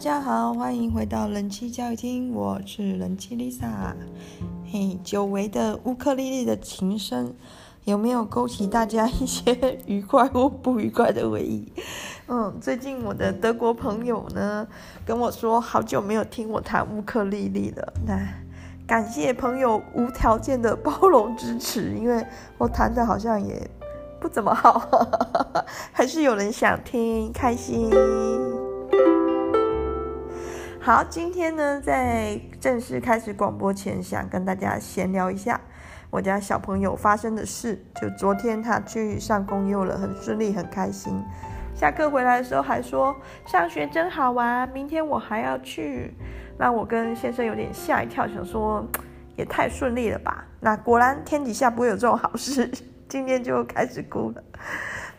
大家好，欢迎回到人气教育厅，我是人气 Lisa。嘿，久违的乌克丽丽的琴声，有没有勾起大家一些愉快或不愉快的回忆？嗯，最近我的德国朋友呢跟我说，好久没有听我弹乌克丽丽了。那感谢朋友无条件的包容支持，因为我弹的好像也不怎么好，还是有人想听，开心。好，今天呢，在正式开始广播前，想跟大家闲聊一下我家小朋友发生的事。就昨天他去上公幼了，很顺利，很开心。下课回来的时候还说上学真好玩，明天我还要去。让我跟先生有点吓一跳，想说也太顺利了吧？那果然天底下不会有这种好事，今天就开始哭了。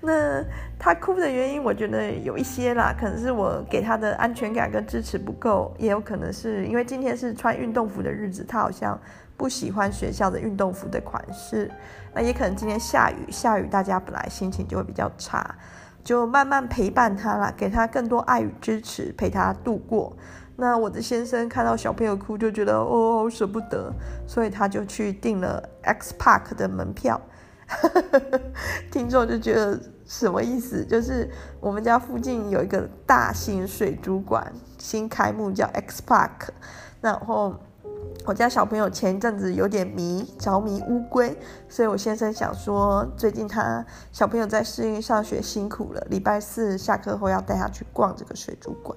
那他哭的原因，我觉得有一些啦，可能是我给他的安全感跟支持不够，也有可能是因为今天是穿运动服的日子，他好像不喜欢学校的运动服的款式。那也可能今天下雨，下雨大家本来心情就会比较差，就慢慢陪伴他啦，给他更多爱与支持，陪他度过。那我的先生看到小朋友哭，就觉得哦，舍不得，所以他就去订了 X Park 的门票。听众就觉得什么意思？就是我们家附近有一个大型水族馆新开幕，叫 X Park。然后我家小朋友前一阵子有点迷着迷乌龟，所以我先生想说，最近他小朋友在适应上学辛苦了，礼拜四下课后要带他去逛这个水族馆。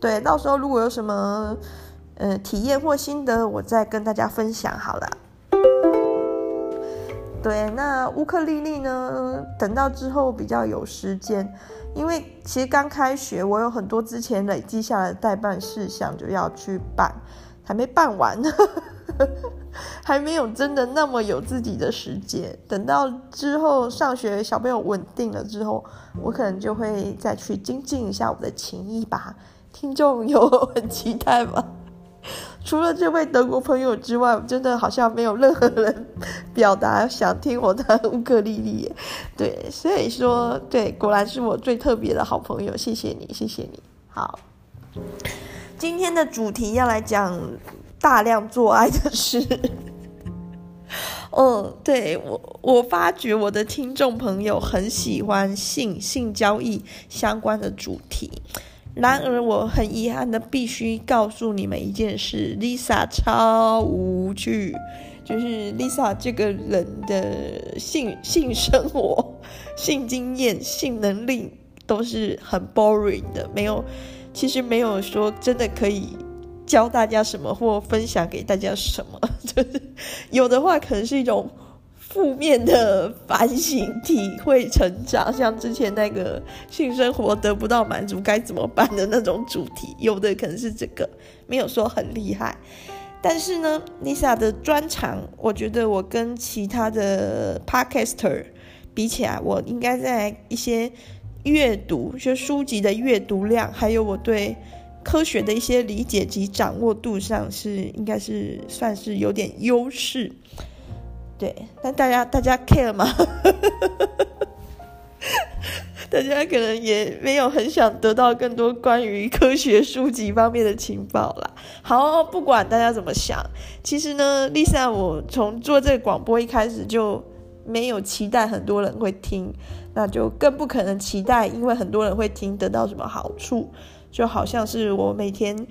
对，到时候如果有什么呃体验或心得，我再跟大家分享好了。对，那乌克丽丽呢？等到之后比较有时间，因为其实刚开学，我有很多之前累积下来的待办事项就要去办，还没办完呢，还没有真的那么有自己的时间。等到之后上学，小朋友稳定了之后，我可能就会再去精进一下我的琴艺吧。听众有很期待吗？除了这位德国朋友之外，真的好像没有任何人表达想听我弹乌克丽丽。对，所以说，对，果然是我最特别的好朋友。谢谢你，谢谢你。好，今天的主题要来讲大量做爱的事。嗯，对，我，我发觉我的听众朋友很喜欢性性交易相关的主题。然而，我很遗憾的必须告诉你们一件事：Lisa 超无趣，就是 Lisa 这个人的性性生活、性经验、性能力都是很 boring 的，没有，其实没有说真的可以教大家什么或分享给大家什么，就是有的话可能是一种。负面的反省、体会、成长，像之前那个性生活得不到满足该怎么办的那种主题，有的可能是这个，没有说很厉害。但是呢，Lisa 的专长，我觉得我跟其他的 Podcaster 比起来，我应该在一些阅读，就书籍的阅读量，还有我对科学的一些理解及掌握度上，是应该是算是有点优势。对，但大家大家 care 吗？大家可能也没有很想得到更多关于科学书籍方面的情报啦。好，不管大家怎么想，其实呢，Lisa，我从做这个广播一开始就没有期待很多人会听，那就更不可能期待，因为很多人会听得到什么好处，就好像是我每天。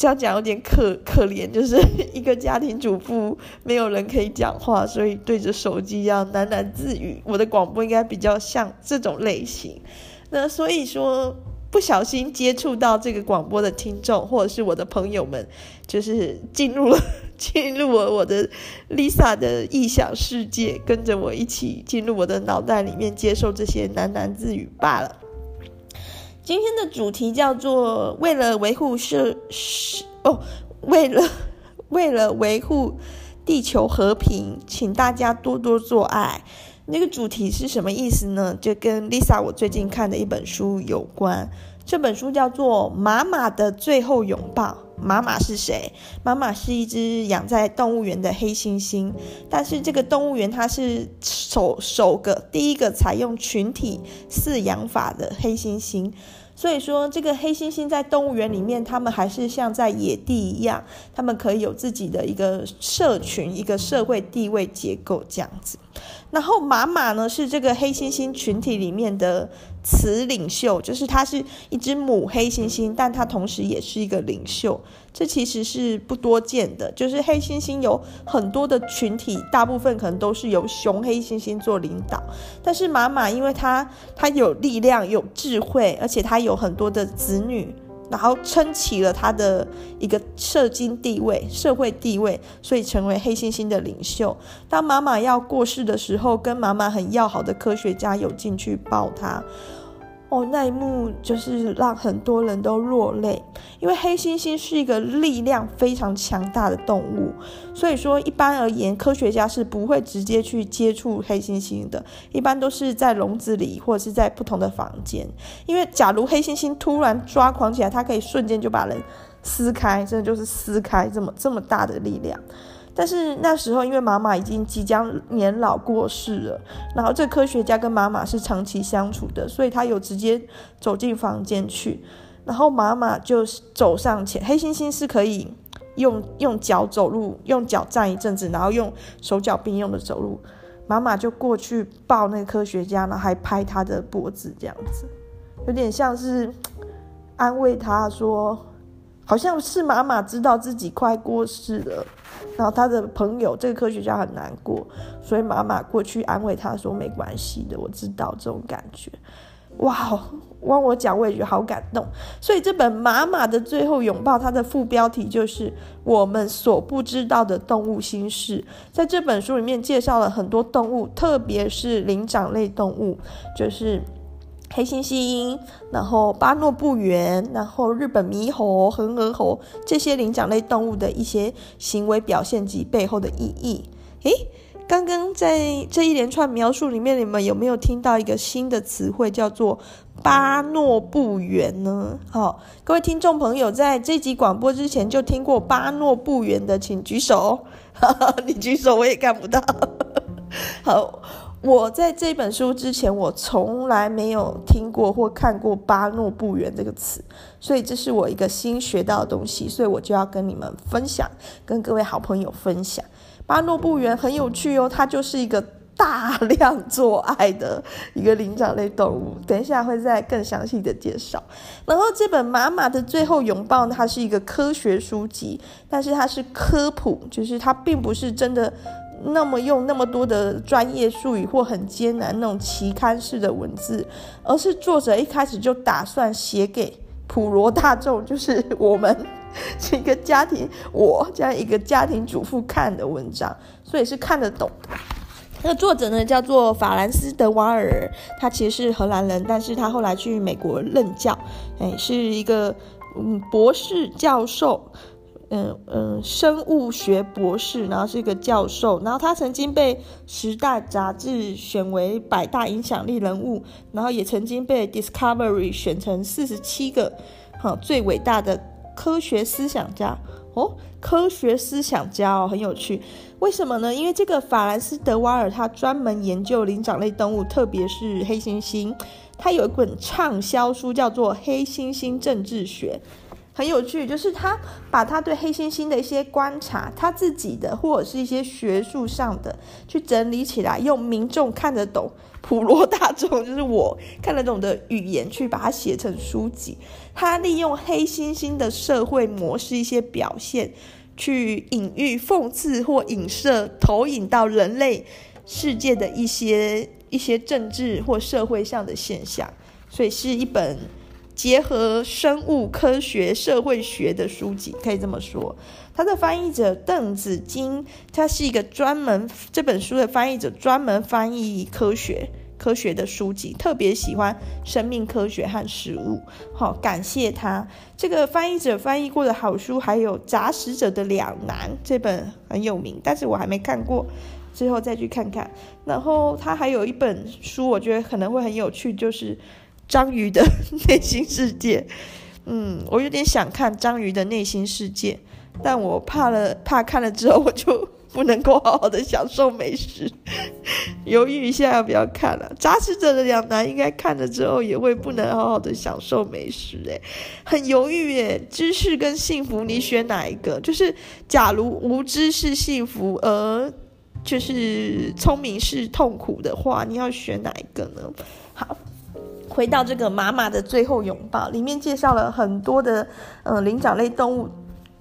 这样讲有点可可怜，就是 一个家庭主妇，没有人可以讲话，所以对着手机这样喃喃自语。我的广播应该比较像这种类型。那所以说，不小心接触到这个广播的听众，或者是我的朋友们，就是进入了 进入了我的 Lisa 的臆想世界，跟着我一起进入我的脑袋里面，接受这些喃喃自语罢了。今天的主题叫做“为了维护社是哦，为了 为了维护地球和平，请大家多多做爱”。那个主题是什么意思呢？就跟 Lisa 我最近看的一本书有关。这本书叫做《妈妈的最后拥抱》。妈妈是谁？妈妈是一只养在动物园的黑猩猩，但是这个动物园它是首首个第一个采用群体饲养法的黑猩猩。所以说，这个黑猩猩在动物园里面，它们还是像在野地一样，它们可以有自己的一个社群、一个社会地位结构这样子。然后马马呢，是这个黑猩猩群体里面的雌领袖，就是它是一只母黑猩猩，但它同时也是一个领袖。这其实是不多见的，就是黑猩猩有很多的群体，大部分可能都是由雄黑猩猩做领导，但是妈妈因为它它有力量、有智慧，而且它有很多的子女。然后撑起了他的一个社经地位、社会地位，所以成为黑猩猩的领袖。当妈妈要过世的时候，跟妈妈很要好的科学家有进去抱她。哦，那一幕就是让很多人都落泪，因为黑猩猩是一个力量非常强大的动物，所以说一般而言，科学家是不会直接去接触黑猩猩的，一般都是在笼子里或者是在不同的房间，因为假如黑猩猩突然抓狂起来，它可以瞬间就把人撕开，真的就是撕开这么这么大的力量。但是那时候，因为妈妈已经即将年老过世了，然后这科学家跟妈妈是长期相处的，所以他有直接走进房间去，然后妈妈就走上前，黑猩猩是可以用 用脚走路，用脚站一阵子，然后用手脚并用的走路，妈妈就过去抱那个科学家，然后还拍他的脖子，这样子，有点像是安慰他说。好像是妈妈知道自己快过世了，然后他的朋友这个科学家很难过，所以妈妈过去安慰他说：“没关系的，我知道这种感觉。”哇，光我讲我也觉得好感动。所以这本《妈妈的最后拥抱》，它的副标题就是“我们所不知道的动物心事”。在这本书里面介绍了很多动物，特别是灵长类动物，就是。黑猩猩，然后巴诺布猿，然后日本猕猴、恒河猴这些灵长类动物的一些行为表现及背后的意义。诶，刚刚在这一连串描述里面，你们有没有听到一个新的词汇，叫做巴诺布猿呢？好、各位听众朋友，在这集广播之前就听过巴诺布猿的，请举手。你举手，我也看不到。好。我在这本书之前，我从来没有听过或看过巴诺布猿这个词，所以这是我一个新学到的东西，所以我就要跟你们分享，跟各位好朋友分享。巴诺布猿很有趣哦，它就是一个大量做爱的一个灵长类动物，等一下会再更详细的介绍。然后这本《妈妈的最后拥抱》，它是一个科学书籍，但是它是科普，就是它并不是真的。那么用那么多的专业术语或很艰难那种期刊式的文字，而是作者一开始就打算写给普罗大众，就是我们是一个家庭，我这样一个家庭主妇看的文章，所以是看得懂的。那个作者呢，叫做法兰斯·德瓦尔，他其实是荷兰人，但是他后来去美国任教，哎，是一个嗯博士教授。嗯嗯，生物学博士，然后是一个教授，然后他曾经被《时代》杂志选为百大影响力人物，然后也曾经被 Discovery 选成四十七个好最伟大的科学思想家哦，科学思想家哦，很有趣。为什么呢？因为这个法兰斯·德瓦尔他专门研究灵长类动物，特别是黑猩猩，他有一本畅销书叫做《黑猩猩政治学》。很有趣，就是他把他对黑猩猩的一些观察，他自己的或者是一些学术上的，去整理起来，用民众看得懂、普罗大众就是我看得懂的语言去把它写成书籍。他利用黑猩猩的社会模式一些表现，去隐喻、讽刺或影射、投影到人类世界的一些一些政治或社会上的现象，所以是一本。结合生物科学、社会学的书籍，可以这么说。他的翻译者邓子金，他是一个专门这本书的翻译者，专门翻译科学、科学的书籍，特别喜欢生命科学和食物。好，感谢他。这个翻译者翻译过的好书还有《杂食者的两难》这本很有名，但是我还没看过，之后再去看看。然后他还有一本书，我觉得可能会很有趣，就是。章鱼的内心世界，嗯，我有点想看章鱼的内心世界，但我怕了，怕看了之后我就不能够好好的享受美食，犹豫一下要不要看了。杂食者的两难，应该看了之后也会不能好好的享受美食，诶，很犹豫耶。知识跟幸福，你选哪一个？就是假如无知是幸福，而就是聪明是痛苦的话，你要选哪一个呢？好，回到这个妈妈的最后拥抱，里面介绍了很多的呃灵长类动物。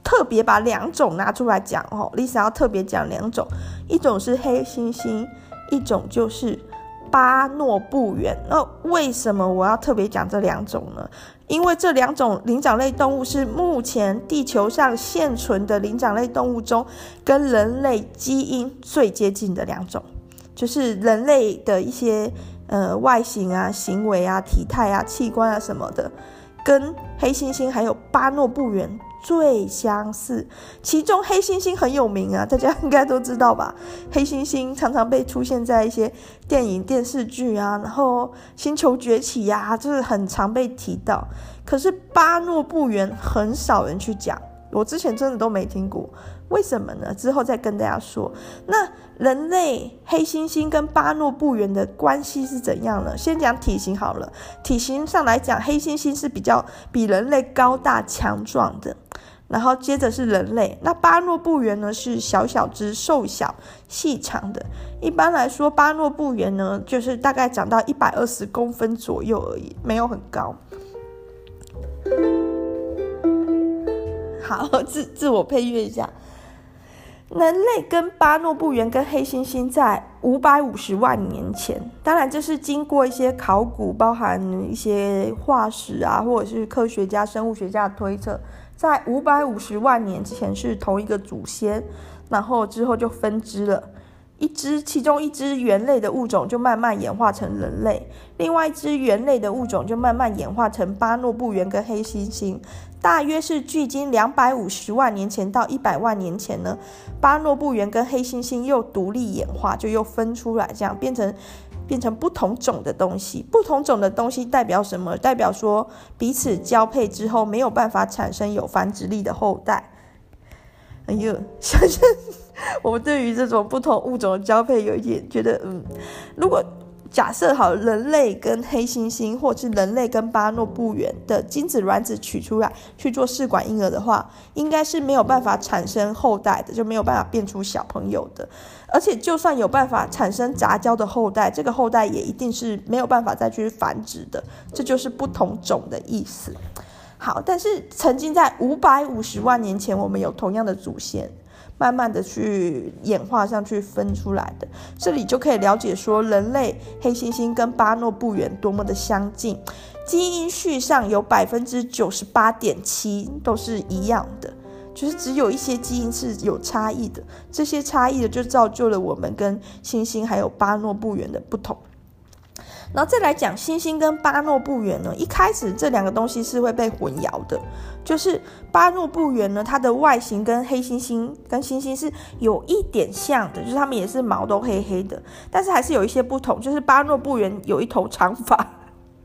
特别把两种拿出来讲哦，Lisa 要特别讲两种，一种是黑猩猩，一种就是巴诺布猿。那为什么我要特别讲这两种呢？因为这两种灵长类动物是目前地球上现存的灵长类动物中跟人类基因最接近的两种，就是人类的一些呃外形啊、行为啊、体态啊、器官啊什么的，跟黑猩猩还有巴诺布猿。最相似，其中黑猩猩很有名啊，大家应该都知道吧？黑猩猩常常被出现在一些电影、电视剧啊，然后《星球崛起》呀，就是很常被提到。可是巴诺布猿很少人去讲，我之前真的都没听过，为什么呢？之后再跟大家说。那人类黑猩猩跟巴诺布猿的关系是怎样呢？先讲体型好了，体型上来讲，黑猩猩是比较比人类高大强壮的。然后接着是人类，那巴诺布猿呢是小小只、瘦小、细长的。一般来说，巴诺布猿呢就是大概长到一百二十公分左右而已，没有很高。好，自自我配乐一下。人类跟巴诺布猿跟黑猩猩在五百五十万年前，当然这是经过一些考古，包含一些化石啊，或者是科学家、生物学家的推测。在五百五十万年之前是同一个祖先，然后之后就分支了，一只其中一只猿类的物种就慢慢演化成人类，另外一只猿类的物种就慢慢演化成巴诺布猿跟黑猩猩，大约是距今两百五十万年前到一百万年前呢，巴诺布猿跟黑猩猩又独立演化，就又分出来，这样变成。变成不同种的东西，不同种的东西代表什么？代表说彼此交配之后没有办法产生有繁殖力的后代。哎呦，想想 我们对于这种不同物种的交配有一点觉得，嗯，如果。假设好，人类跟黑猩猩，或是人类跟巴诺布猿的精子卵子取出来去做试管婴儿的话，应该是没有办法产生后代的，就没有办法变出小朋友的。而且，就算有办法产生杂交的后代，这个后代也一定是没有办法再去繁殖的。这就是不同种的意思。好，但是曾经在五百五十万年前，我们有同样的祖先。慢慢的去演化上去分出来的，这里就可以了解说人类黑猩猩跟巴诺布猿多么的相近，基因序上有百分之九十八点七都是一样的，就是只有一些基因是有差异的，这些差异的就造就了我们跟猩猩还有巴诺布猿的不同。然后再来讲猩猩跟巴诺布猿呢，一开始这两个东西是会被混淆的，就是巴诺布猿呢，它的外形跟黑猩猩跟猩猩是有一点像的，就是它们也是毛都黑黑的，但是还是有一些不同，就是巴诺布猿有一头长发，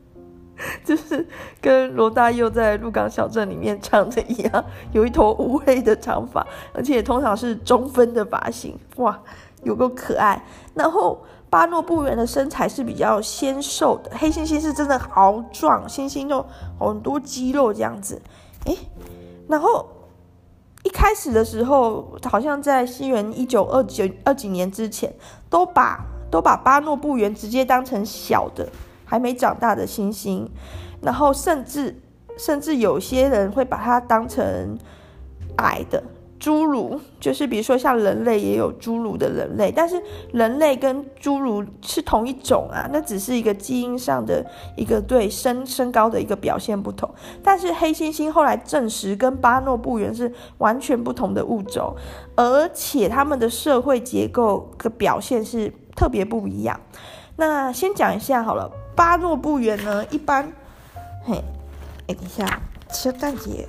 就是跟罗大佑在鹿港小镇里面唱的一样，有一头乌黑的长发，而且通常是中分的发型，哇，有够可爱，然后。巴诺布猿的身材是比较纤瘦的，黑猩猩是真的豪壮，猩猩就很多肌肉这样子。诶，然后一开始的时候，好像在西元一九二九二几年之前，都把都把巴诺布猿直接当成小的，还没长大的猩猩，然后甚至甚至有些人会把它当成矮的。侏儒就是，比如说像人类也有侏儒的人类，但是人类跟侏儒是同一种啊，那只是一个基因上的一个对身身高的一个表现不同。但是黑猩猩后来证实跟巴诺布猿是完全不同的物种，而且他们的社会结构的表现是特别不一样。那先讲一下好了，巴诺布猿呢，一般，嘿，等一下，吃蛋节。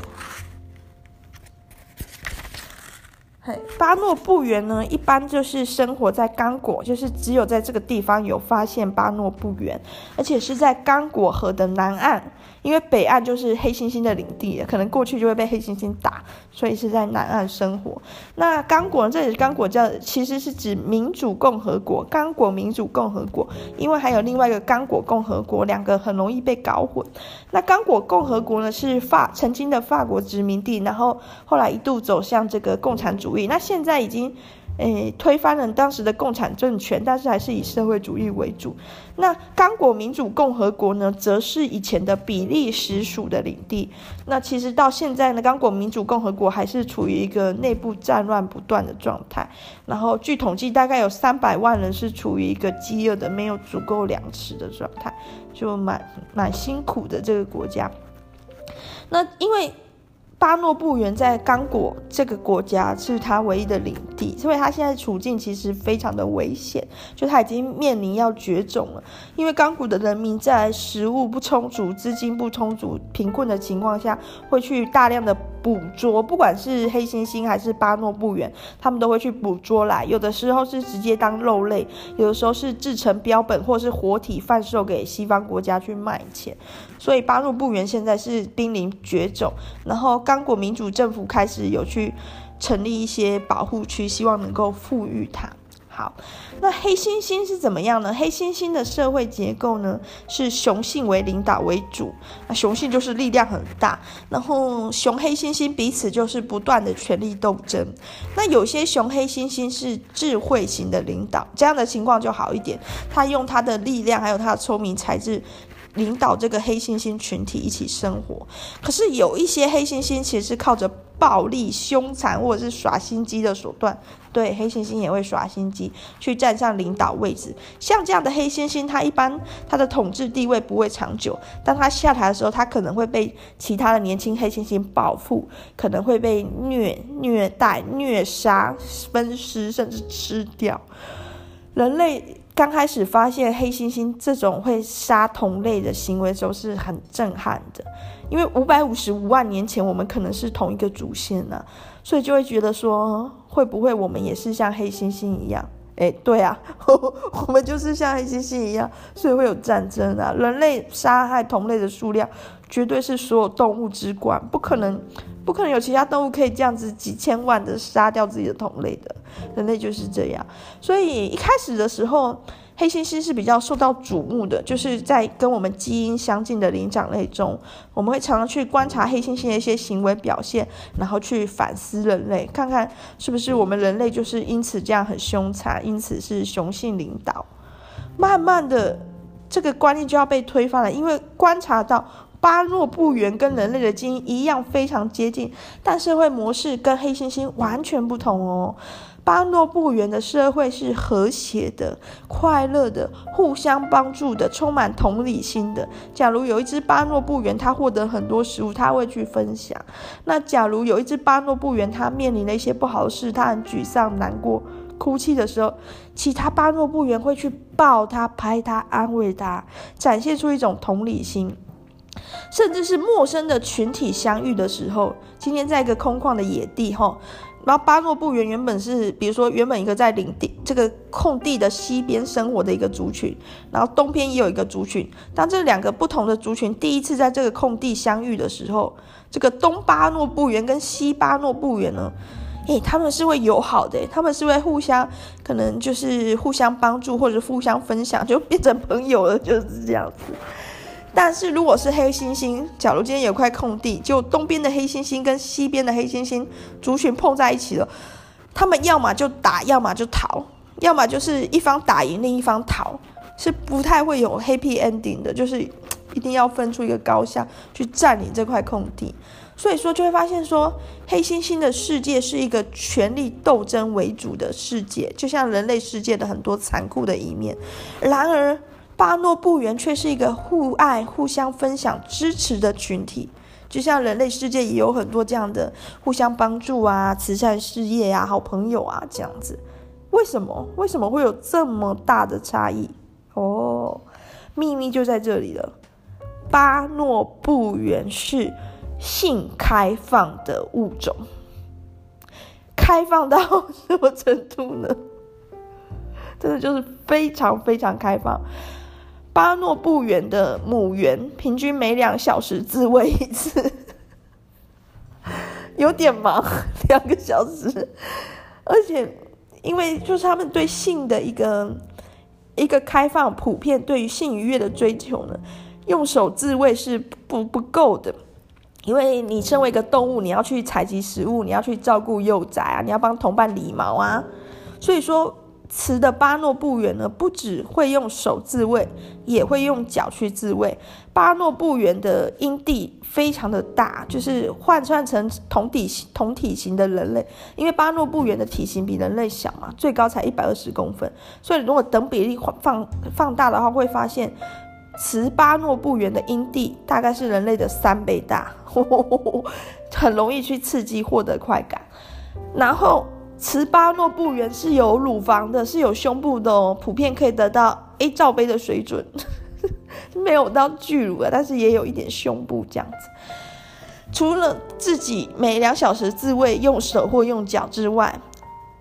巴诺布原呢，一般就是生活在刚果，就是只有在这个地方有发现巴诺布原，而且是在刚果河的南岸。因为北岸就是黑猩猩的领地，可能过去就会被黑猩猩打，所以是在南岸生活。那刚果这里刚果叫其实是指民主共和国，刚果民主共和国，因为还有另外一个刚果共和国，两个很容易被搞混。那刚果共和国呢，是法曾经的法国殖民地，然后后来一度走向这个共产主义，那现在已经。诶，推翻了当时的共产政权，但是还是以社会主义为主。那刚果民主共和国呢，则是以前的比利时属的领地。那其实到现在呢，刚果民主共和国还是处于一个内部战乱不断的状态。然后据统计，大概有三百万人是处于一个饥饿的、没有足够粮食的状态，就蛮蛮辛苦的这个国家。那因为。巴诺布原在刚果这个国家是他唯一的领地，所以他现在处境其实非常的危险，就他已经面临要绝种了。因为刚果的人民在食物不充足、资金不充足、贫困的情况下，会去大量的捕捉，不管是黑猩猩还是巴诺布原，他们都会去捕捉来。有的时候是直接当肉类，有的时候是制成标本或是活体贩售给西方国家去卖钱。所以巴诺布原现在是濒临绝种，然后刚果民主政府开始有去成立一些保护区，希望能够复育它。好，那黑猩猩是怎么样呢？黑猩猩的社会结构呢，是雄性为领导为主，那雄性就是力量很大，然后雄黑猩猩彼此就是不断的权力斗争。那有些雄黑猩猩是智慧型的领导，这样的情况就好一点，他用他的力量还有他的聪明才智。领导这个黑猩猩群体一起生活，可是有一些黑猩猩其实是靠着暴力、凶残或者是耍心机的手段，对，黑猩猩也会耍心机去站上领导位置。像这样的黑猩猩，它一般它的统治地位不会长久。当它下台的时候，它可能会被其他的年轻黑猩猩报复，可能会被虐、虐待、虐杀、分尸，甚至吃掉。人类。刚开始发现黑猩猩这种会杀同类的行为时候是很震撼的，因为五百五十五万年前我们可能是同一个祖先呢、啊，所以就会觉得说会不会我们也是像黑猩猩一样？哎，对啊，我们就是像黑猩猩一样，所以会有战争啊。人类杀害同类的数量绝对是所有动物之冠，不可能。不可能有其他动物可以这样子几千万的杀掉自己的同类的，人类就是这样。所以一开始的时候，黑猩猩是比较受到瞩目的，就是在跟我们基因相近的灵长类中，我们会常常去观察黑猩猩的一些行为表现，然后去反思人类，看看是不是我们人类就是因此这样很凶残，因此是雄性领导。慢慢的，这个观念就要被推翻了，因为观察到。巴诺布猿跟人类的基因一样非常接近，但社会模式跟黑猩猩完全不同哦。巴诺布原的社会是和谐的、快乐的、互相帮助的、充满同理心的。假如有一只巴诺布原，他获得很多食物，它会去分享。那假如有一只巴诺布原，他面临了一些不好的事，他很沮丧、难过、哭泣的时候，其他巴诺布原会去抱他、拍他、安慰他，展现出一种同理心。甚至是陌生的群体相遇的时候，今天在一个空旷的野地，吼，然后巴诺布原原本是，比如说原本一个在领地这个空地的西边生活的一个族群，然后东边也有一个族群。当这两个不同的族群第一次在这个空地相遇的时候，这个东巴诺布原跟西巴诺布原呢，诶，他们是会友好的，他们是会互相可能就是互相帮助或者互相分享，就变成朋友了，就是这样子。但是如果是黑猩猩，假如今天有块空地，就东边的黑猩猩跟西边的黑猩猩族群碰在一起了，他们要么就打，要么就逃，要么就是一方打赢，另一方逃，是不太会有 happy ending 的，就是一定要分出一个高下去占领这块空地。所以说就会发现说，黑猩猩的世界是一个权力斗争为主的世界，就像人类世界的很多残酷的一面。然而，巴诺布原却是一个互爱、互相分享、支持的群体，就像人类世界也有很多这样的互相帮助啊、慈善事业啊、好朋友啊这样子。为什么？为什么会有这么大的差异？哦，秘密就在这里了。巴诺布原是性开放的物种。开放到什么程度呢？真的就是非常非常开放。巴诺布猿的母猿平均每两小时自慰一次，有点忙，两个小时。而且，因为就是他们对性的一个一个开放、普遍对于性愉悦的追求呢，用手自慰是不不够的。因为你身为一个动物，你要去采集食物，你要去照顾幼崽啊，你要帮同伴理毛啊，所以说。雌的巴诺布猿呢，不只会用手自慰，也会用脚去自慰。巴诺布猿的阴蒂非常的大，就是换算成同体同体型的人类，因为巴诺布猿的体型比人类小嘛，最高才一百二十公分，所以如果等比例放放大的话，会发现雌巴诺布猿的阴蒂大概是人类的三倍大，呵呵呵，很容易去刺激获得快感，然后。雌巴诺布猿是有乳房的，是有胸部的哦，普遍可以得到 A 罩杯的水准，没有到巨乳啊，但是也有一点胸部这样子。除了自己每两小时自慰用手或用脚之外，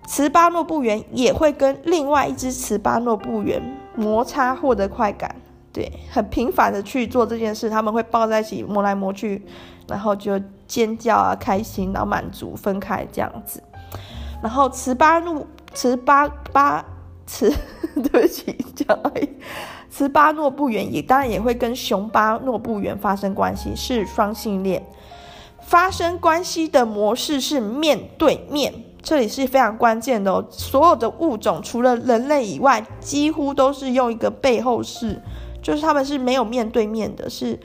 雌巴诺布猿也会跟另外一只雌巴诺布猿摩擦获得快感，对，很频繁的去做这件事，他们会抱在一起摸来摸去，然后就尖叫啊，开心，然后满足，分开这样子。然后雌巴诺雌巴巴雌，对不起，讲而已。雌巴诺布猿也当然也会跟雄巴诺布猿发生关系，是双性恋。发生关系的模式是面对面，这里是非常关键的哦。所有的物种除了人类以外，几乎都是用一个背后式，就是他们是没有面对面的，是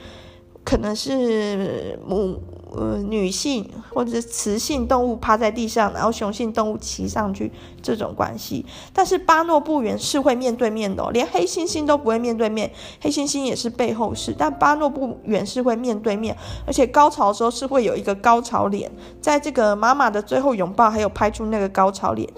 可能是母。呃，女性或者雌性动物趴在地上，然后雄性动物骑上去，这种关系。但是巴诺布猿是会面对面的，连黑猩猩都不会面对面，黑猩猩也是背后式，但巴诺布猿是会面对面，而且高潮的时候是会有一个高潮脸，在这个妈妈的最后拥抱，还有拍出那个高潮脸。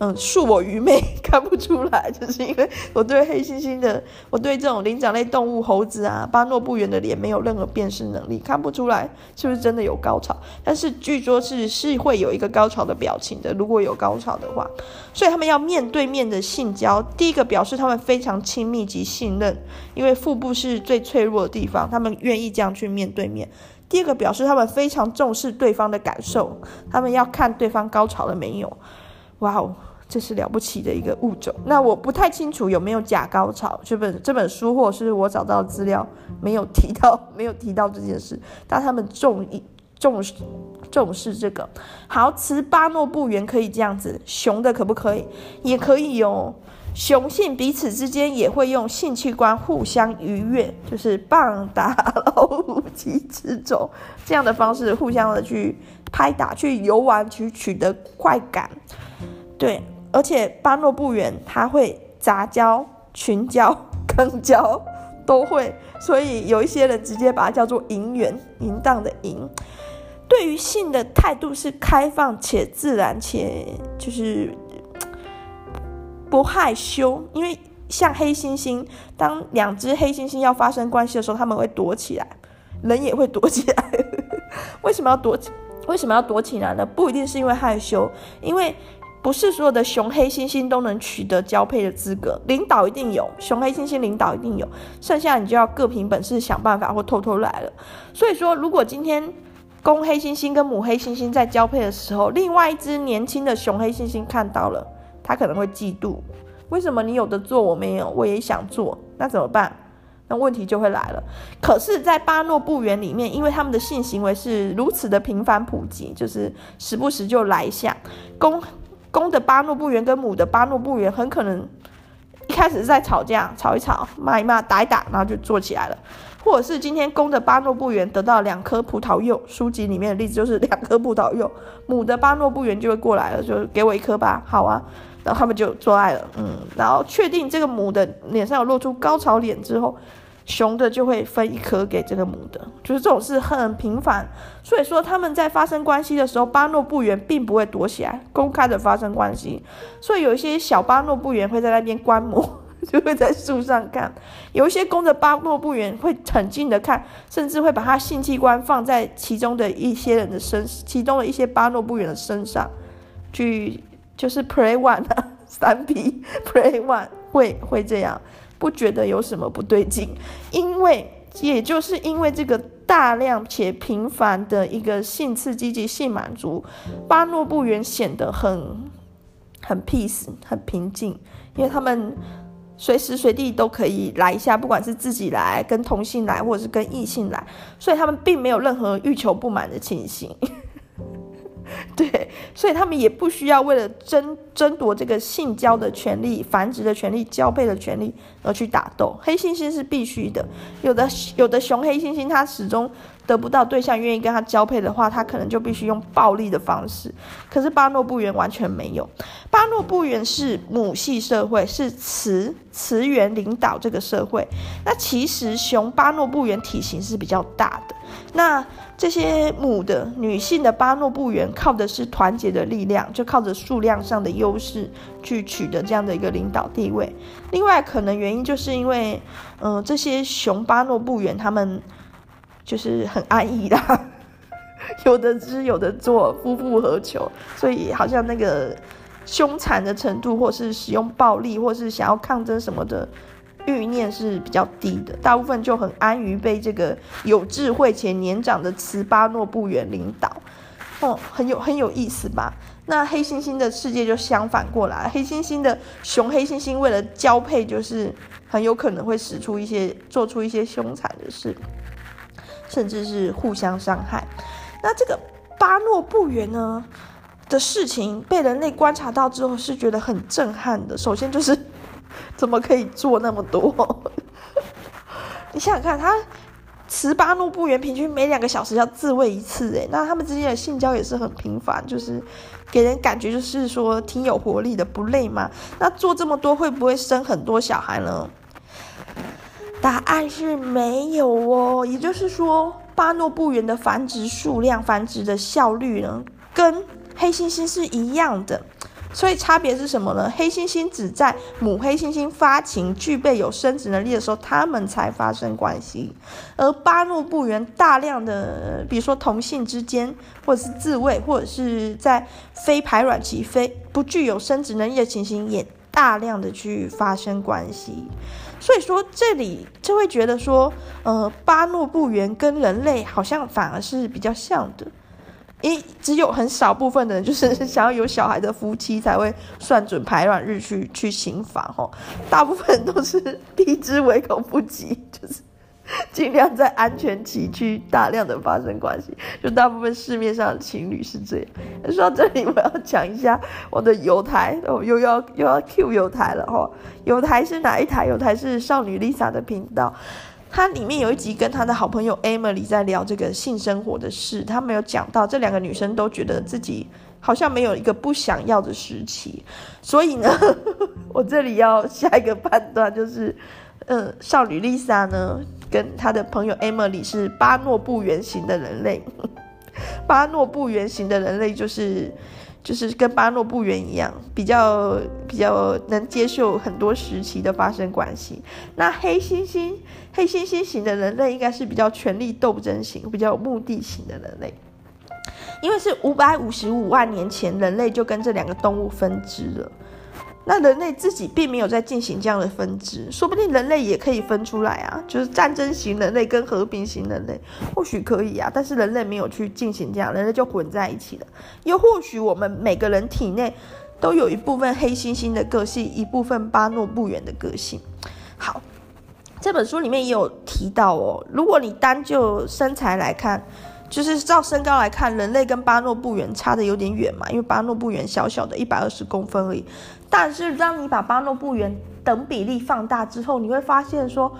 嗯，恕我愚昧，看不出来，就是因为我对黑猩猩的，我对这种灵长类动物猴子啊，巴诺布猿的脸没有任何辨识能力，看不出来是不是真的有高潮。但是据说是是会有一个高潮的表情的，如果有高潮的话，所以他们要面对面的性交，第一个表示他们非常亲密及信任，因为腹部是最脆弱的地方，他们愿意这样去面对面。第二个表示他们非常重视对方的感受，他们要看对方高潮了没有。哇哦！这是了不起的一个物种。那我不太清楚有没有假高潮，这本这本书或者是我找到的资料没有提到，没有提到这件事。但他们重一重视重视这个。好，雌巴诺布猿可以这样子，雄的可不可以？也可以哦。雄性彼此之间也会用性器官互相愉悦，就是棒打老虎鸡吃肿这样的方式，互相的去拍打、去游玩、去取得快感。对。而且巴诺布猿它会杂交、群交、坑交 都会，所以有一些人直接把它叫做淫猿，淫荡的淫。对于性的态度是开放且自然，且就是不害羞。因为像黑猩猩，当两只黑猩猩要发生关系的时候，他们会躲起来，人也会躲起来。为什么要躲？为什么要躲起来呢？不一定是因为害羞，因为。不是所有的雄黑猩猩都能取得交配的资格，领导一定有，雄黑猩猩领导一定有，剩下你就要各凭本事想办法或偷偷来了。所以说，如果今天公黑猩猩跟母黑猩猩在交配的时候，另外一只年轻的雄黑猩猩看到了，他可能会嫉妒，为什么你有的做我没有，我也想做，那怎么办？那问题就会来了。可是，在巴诺布园里面，因为他们的性行为是如此的频繁普及，就是时不时就来一下公。公的巴诺布猿跟母的巴诺布猿很可能一开始是在吵架，吵一吵，骂一骂，打一打，然后就做起来了。或者是今天公的巴诺布猿得到两颗葡萄柚，书籍里面的例子就是两颗葡萄柚，母的巴诺布猿就会过来了，就给我一颗吧，好啊，然后他们就做爱了，嗯，然后确定这个母的脸上有露出高潮脸之后。雄的就会分一颗给这个母的，就是这种事很频繁，所以说他们在发生关系的时候，巴诺布猿并不会躲起来，公开的发生关系，所以有一些小巴诺布猿会在那边观摩，就会在树上看，有一些公的巴诺布猿会很近的看，甚至会把他性器官放在其中的一些人的身，其中的一些巴诺布猿的身上，去就是 Play One 啊，三 P Play One 会会这样，不觉得有什么不对劲，因为也就是因为这个大量且频繁的一个性刺激及性满足，巴诺布源显得很很 peace 很平静，因为他们。随时随地都可以来一下，不管是自己来、跟同性来，或者是跟异性来，所以他们并没有任何欲求不满的情形。对，所以他们也不需要为了争争夺这个性交的权利、繁殖的权利、交配的权利而去打斗。黑猩猩是必须的，有的有的雄黑猩猩它始终。得不到对象愿意跟他交配的话，他可能就必须用暴力的方式。可是巴诺布源完全没有。巴诺布源是母系社会，是雌雌源领导这个社会。那其实雄巴诺布源体型是比较大的。那这些母的女性的巴诺布源靠的是团结的力量，就靠着数量上的优势去取得这样的一个领导地位。另外，可能原因就是因为，嗯、这些雄巴诺布源他们。就是很安逸啦，有的吃有的做，夫复何求？所以好像那个凶残的程度，或是使用暴力，或是想要抗争什么的欲念是比较低的。大部分就很安于被这个有智慧且年长的茨巴诺布源领导。哦，很有很有意思吧？那黑猩猩的世界就相反过来，黑猩猩的雄黑猩猩为了交配，就是很有可能会使出一些做出一些凶残的事。甚至是互相伤害。那这个巴诺布源呢的事情被人类观察到之后，是觉得很震撼的。首先就是 怎么可以做那么多？你想想看，他雌巴诺布源平均每两个小时要自慰一次，诶，那他们之间的性交也是很频繁，就是给人感觉就是说挺有活力的，不累吗？那做这么多会不会生很多小孩呢？答案是没有哦，也就是说，巴诺布猿的繁殖数量、繁殖的效率呢，跟黑猩猩是一样的。所以差别是什么呢？黑猩猩只在母黑猩猩发情、具备有生殖能力的时候，它们才发生关系。而巴诺布猿大量的，比如说同性之间，或者是自慰，或者是在非排卵期、非不具有生殖能力的情形，也大量的去发生关系。所以说，这里就会觉得说，呃，巴诺布猿跟人类好像反而是比较像的，因只有很少部分的人就是想要有小孩的夫妻才会算准排卵日去去行房哦，大部分都是 避之唯恐不及，就是。尽量在安全期去大量的发生关系，就大部分市面上的情侣是这样。说到这里，我要讲一下我的友台，哦，又要又要 Q 友台了哈。友台是哪一台？友台是少女 Lisa 的频道，它里面有一集跟她的好朋友 Emily 在聊这个性生活的事，他们有讲到这两个女生都觉得自己好像没有一个不想要的时期，所以呢，我这里要下一个判断就是，嗯，少女 Lisa 呢。跟他的朋友 Emily 是巴诺布原型的人类，巴诺布原型的人类就是就是跟巴诺布原一样，比较比较能接受很多时期的发生关系。那黑猩猩黑猩猩型的人类应该是比较权力斗争型，比较有目的型的人类，因为是五百五十五万年前人类就跟这两个动物分支了。那人类自己并没有在进行这样的分支，说不定人类也可以分出来啊，就是战争型人类跟和平型人类，或许可以啊，但是人类没有去进行这样，人类就混在一起了。又或许我们每个人体内都有一部分黑猩猩的个性，一部分巴诺布源的个性。好，这本书里面也有提到哦，如果你单就身材来看。就是照身高来看，人类跟巴诺布源差得有点远嘛，因为巴诺布源小小的一百二十公分而已。但是当你把巴诺布猿等比例放大之后，你会发现说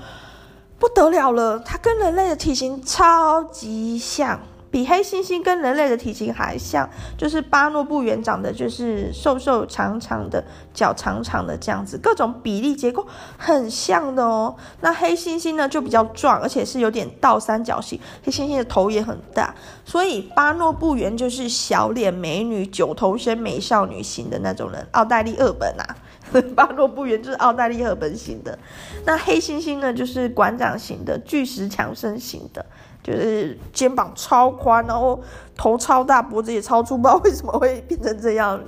不得了了，它跟人类的体型超级像。比黑猩猩跟人类的体型还像，就是巴诺布猿长得就是瘦瘦长长的，脚长长的这样子，各种比例结构很像的哦。那黑猩猩呢就比较壮，而且是有点倒三角形，黑猩猩的头也很大，所以巴诺布猿就是小脸美女、九头身美少女型的那种人，奥黛丽·赫本啊。巴诺布猿就是奥黛丽赫本型的，那黑猩猩呢就是馆长型的，巨石强身型的，就是肩膀超宽，然后头超大，脖子也超粗，不知道为什么会变成这样。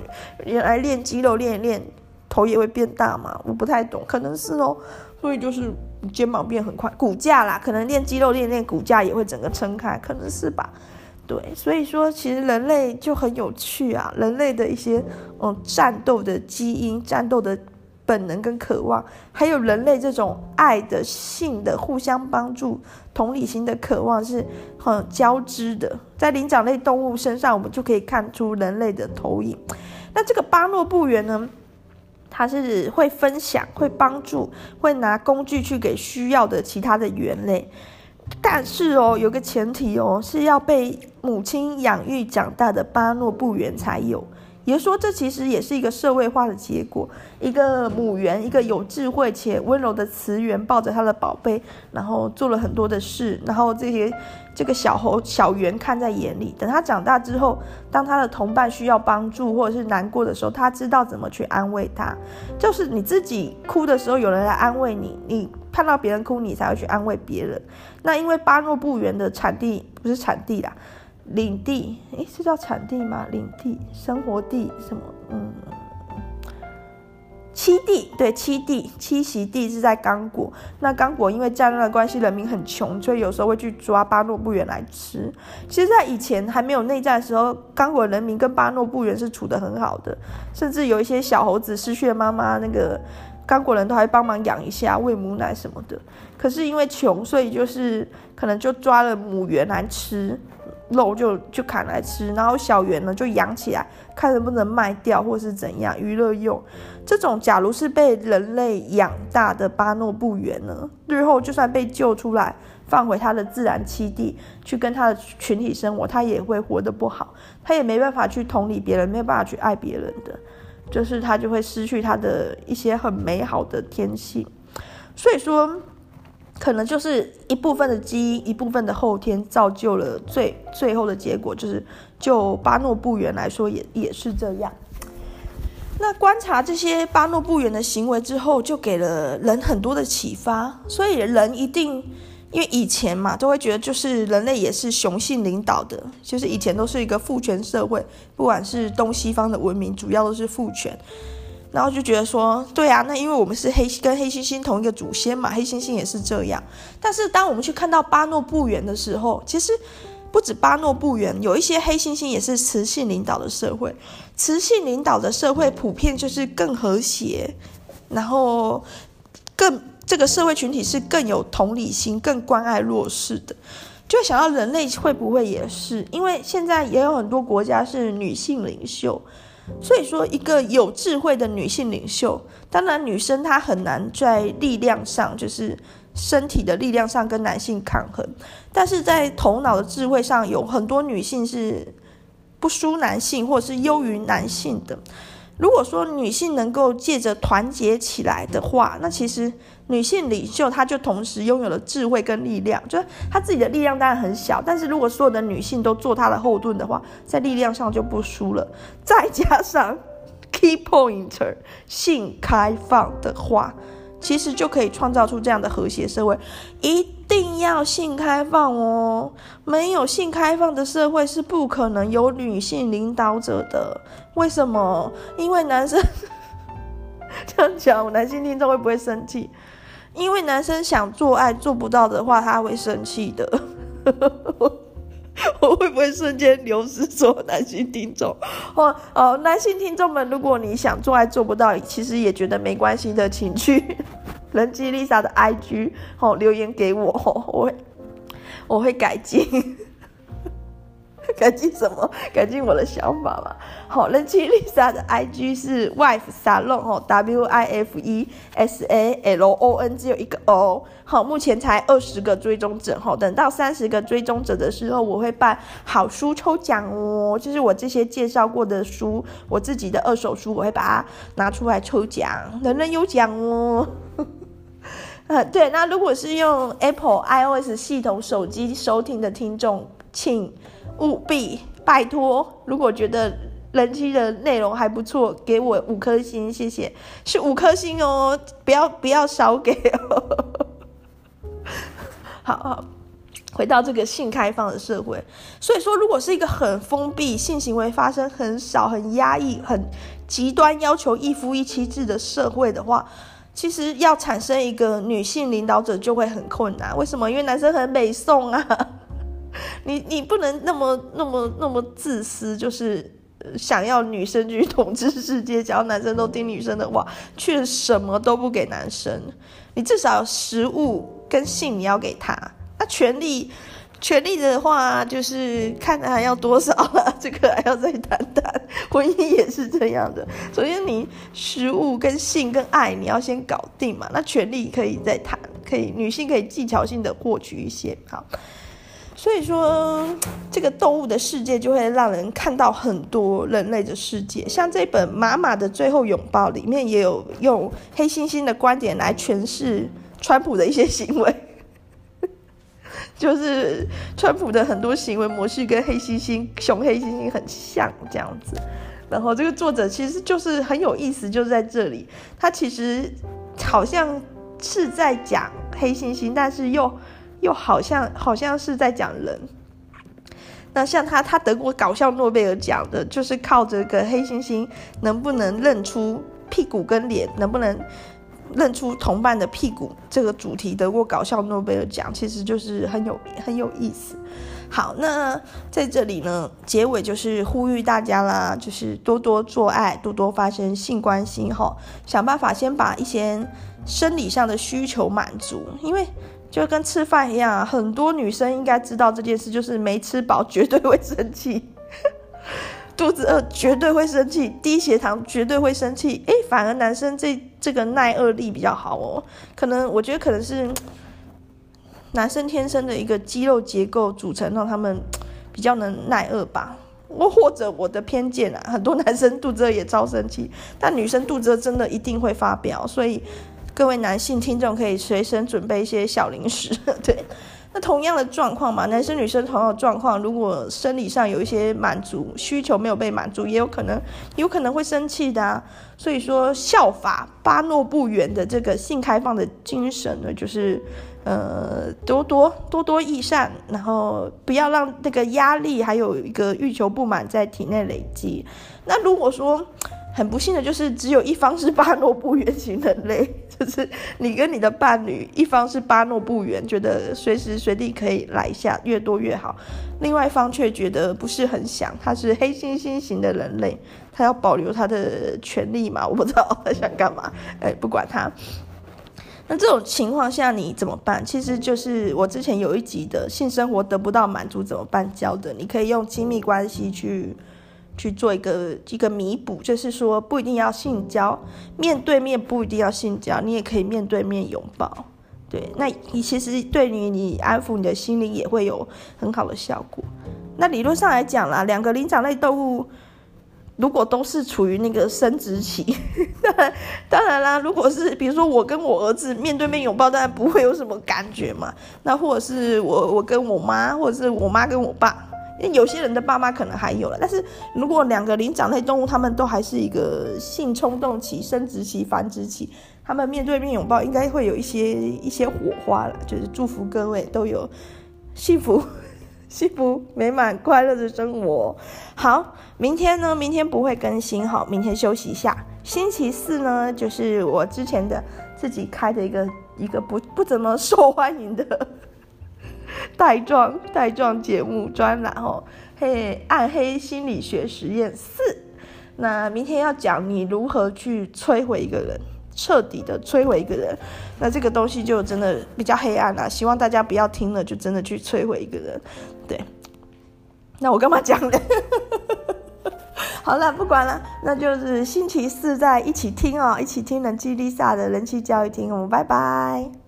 原来练肌肉练一练，头也会变大嘛？我不太懂，可能是哦。所以就是肩膀变很宽，骨架啦，可能练肌肉练练骨架也会整个撑开，可能是吧？对，所以说其实人类就很有趣啊，人类的一些嗯战斗的基因、战斗的本能跟渴望，还有人类这种爱的、性的、互相帮助、同理心的渴望是很交织的，在灵长类动物身上，我们就可以看出人类的投影。那这个巴诺布猿呢，它是会分享、会帮助、会拿工具去给需要的其他的猿类。但是哦，有个前提哦，是要被母亲养育长大的巴诺布猿才有。也说，这其实也是一个社会化的结果。一个母猿，一个有智慧且温柔的雌猿，抱着他的宝贝，然后做了很多的事，然后这些这个小猴小猿看在眼里。等他长大之后，当他的同伴需要帮助或者是难过的时候，他知道怎么去安慰他。就是你自己哭的时候，有人来安慰你，你看到别人哭，你才会去安慰别人。那因为巴诺布猿的产地不是产地啦。领地，诶，是叫产地吗？领地、生活地什么？嗯，七地，对，七地，栖息地是在刚果。那刚果因为战乱的关系，人民很穷，所以有时候会去抓巴诺布猿来吃。其实，在以前还没有内战的时候，刚果人民跟巴诺布猿是处得很好的，甚至有一些小猴子失去了妈妈，那个刚果人都还帮忙养一下，喂母奶什么的。可是因为穷，所以就是可能就抓了母猿来吃。肉就就砍来吃，然后小圆呢就养起来，看能不能卖掉或是怎样娱乐用。这种假如是被人类养大的巴诺布猿呢，日后就算被救出来，放回它的自然栖地去跟它的群体生活，它也会活得不好，它也没办法去同理别人，没有办法去爱别人的，就是它就会失去它的一些很美好的天性。所以说。可能就是一部分的基因，一部分的后天造就了最最后的结果，就是就巴诺布猿来说也也是这样。那观察这些巴诺布猿的行为之后，就给了人很多的启发。所以人一定，因为以前嘛，都会觉得就是人类也是雄性领导的，就是以前都是一个父权社会，不管是东西方的文明，主要都是父权。然后就觉得说，对啊，那因为我们是黑跟黑猩猩同一个祖先嘛，黑猩猩也是这样。但是当我们去看到巴诺布猿的时候，其实不止巴诺布猿，有一些黑猩猩也是雌性领导的社会。雌性领导的社会普遍就是更和谐，然后更这个社会群体是更有同理心、更关爱弱势的。就想到人类会不会也是？因为现在也有很多国家是女性领袖。所以说，一个有智慧的女性领袖，当然女生她很难在力量上，就是身体的力量上跟男性抗衡，但是在头脑的智慧上，有很多女性是不输男性或者是优于男性的。如果说女性能够借着团结起来的话，那其实女性领袖她就同时拥有了智慧跟力量，就是她自己的力量当然很小，但是如果所有的女性都做她的后盾的话，在力量上就不输了。再加上 key pointer 性开放的话。其实就可以创造出这样的和谐社会，一定要性开放哦！没有性开放的社会是不可能有女性领导者的。为什么？因为男生 这样讲，男性听众会不会生气？因为男生想做爱做不到的话，他会生气的。我会不会瞬间流失所有男性听众？哦哦，男性听众们，如果你想做爱做不到，其实也觉得没关系的，请去人机 Lisa 的 IG 哦留言给我，我会我会改进。改进什么？改进我的想法嘛。好，人机 Lisa 的 IG 是 wife salon 哦，W I F E S A L O N，只有一个 O。好，目前才二十个追踪者。好，等到三十个追踪者的时候，我会办好书抽奖哦。就是我这些介绍过的书，我自己的二手书，我会把它拿出来抽奖，人人有奖哦。呃，对，那如果是用 Apple iOS 系统手机收听的听众，请。务必拜托，如果觉得人妻的内容还不错，给我五颗星，谢谢，是五颗星哦，不要不要少给哦。好好，回到这个性开放的社会，所以说，如果是一个很封闭、性行为发生很少、很压抑、很极端要求一夫一妻制的社会的话，其实要产生一个女性领导者就会很困难。为什么？因为男生很美颂啊，你你不能那么那么那么自私，就是想要女生去统治世界，只要男生都听女生的话，却什么都不给男生。你至少食物跟性你要给他，那权利，权利的话就是看还要多少了，这个还要再谈谈。婚姻也是这样的，首先你食物跟性跟爱你要先搞定嘛，那权利可以再谈，可以女性可以技巧性的获取一些，好。所以说，这个动物的世界就会让人看到很多人类的世界。像这本《妈妈的最后拥抱》里面也有用黑猩猩的观点来诠释川普的一些行为，就是川普的很多行为模式跟黑猩猩、熊黑猩猩很像这样子。然后这个作者其实就是很有意思，就是在这里，他其实好像是在讲黑猩猩，但是又。又好像好像是在讲人，那像他，他得过搞笑诺贝尔奖的，就是靠这个黑猩猩能不能认出屁股跟脸，能不能认出同伴的屁股这个主题得过搞笑诺贝尔奖，其实就是很有很有意思。好，那在这里呢，结尾就是呼吁大家啦，就是多多做爱，多多发生性关系哈，想办法先把一些生理上的需求满足，因为。就跟吃饭一样，很多女生应该知道这件事，就是没吃饱绝对会生气，肚子饿绝对会生气，低血糖绝对会生气。诶，反而男生这这个耐饿力比较好哦，可能我觉得可能是男生天生的一个肌肉结构组成，让他们比较能耐饿吧。我或者我的偏见啊，很多男生肚子饿也超生气，但女生肚子饿真的一定会发飙，所以。各位男性听众可以随身准备一些小零食，对。那同样的状况嘛，男生女生同样的状况，如果生理上有一些满足需求没有被满足，也有可能有可能会生气的啊。所以说，效法巴诺布远的这个性开放的精神呢，就是呃多多多多益善，然后不要让那个压力还有一个欲求不满在体内累积。那如果说，很不幸的就是，只有一方是巴诺布远型人类，就是你跟你的伴侣，一方是巴诺不远，觉得随时随地可以来一下，越多越好；另外一方却觉得不是很想，他是黑猩猩型的人类，他要保留他的权利嘛？我不知道他想干嘛，哎，不管他。那这种情况下你怎么办？其实就是我之前有一集的性生活得不到满足怎么办教的，你可以用亲密关系去。去做一个一个弥补，就是说不一定要性交，面对面不一定要性交，你也可以面对面拥抱。对，那你其实对于你安抚你的心灵也会有很好的效果。那理论上来讲啦，两个灵长类动物如果都是处于那个生殖期，当然当然啦，如果是比如说我跟我儿子面对面拥抱，当然不会有什么感觉嘛。那或者是我我跟我妈，或者是我妈跟我爸。有些人的爸妈可能还有了，但是如果两个灵长类动物，他们都还是一个性冲动期、生殖期、繁殖期，他们面对面拥抱，应该会有一些一些火花了。就是祝福各位都有幸福、幸福美满、快乐的生活。好，明天呢？明天不会更新，好，明天休息一下。星期四呢，就是我之前的自己开的一个一个不不怎么受欢迎的。带状带状节目专栏哦，嘿，暗黑心理学实验四，那明天要讲你如何去摧毁一个人，彻底的摧毁一个人，那这个东西就真的比较黑暗了，希望大家不要听了就真的去摧毁一个人，对，那我干嘛讲呢？好了，不管了，那就是星期四再一起听哦，一起听人气 Lisa 的人气教育厅，我们拜拜。